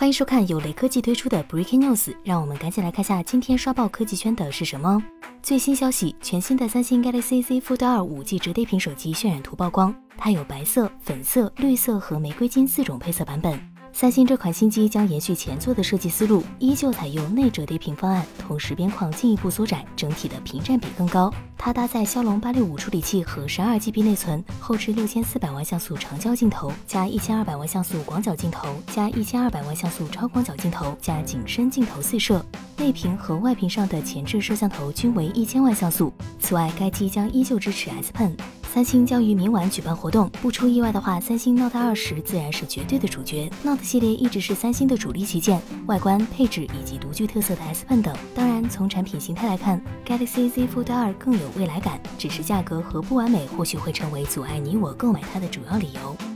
欢迎收看由雷科技推出的 Breaking News，让我们赶紧来看下今天刷爆科技圈的是什么。最新消息，全新的三星 Galaxy Z Fold 2 5G 折叠屏手机渲染图曝光，它有白色、粉色、绿色和玫瑰金四种配色版本。三星这款新机将延续前作的设计思路，依旧采用内折叠屏方案，同时边框进一步缩窄，整体的屏占比更高。它搭载骁龙八六五处理器和十二 GB 内存，后置六千四百万像素长焦镜头，加一千二百万像素广角镜头，加一千二百万像素超广角镜头，加景深镜头四摄。内屏和外屏上的前置摄像头均为一千万像素。此外，该机将依旧支持 S Pen。三星将于明晚举办活动，不出意外的话，三星 Note 二十自然是绝对的主角。Note 系列一直是三星的主力旗舰，外观、配置以及独具特色的 S Pen 等。当然，从产品形态来看，Galaxy Z Fold 二更有未来感，只是价格和不完美或许会成为阻碍你我购买它的主要理由。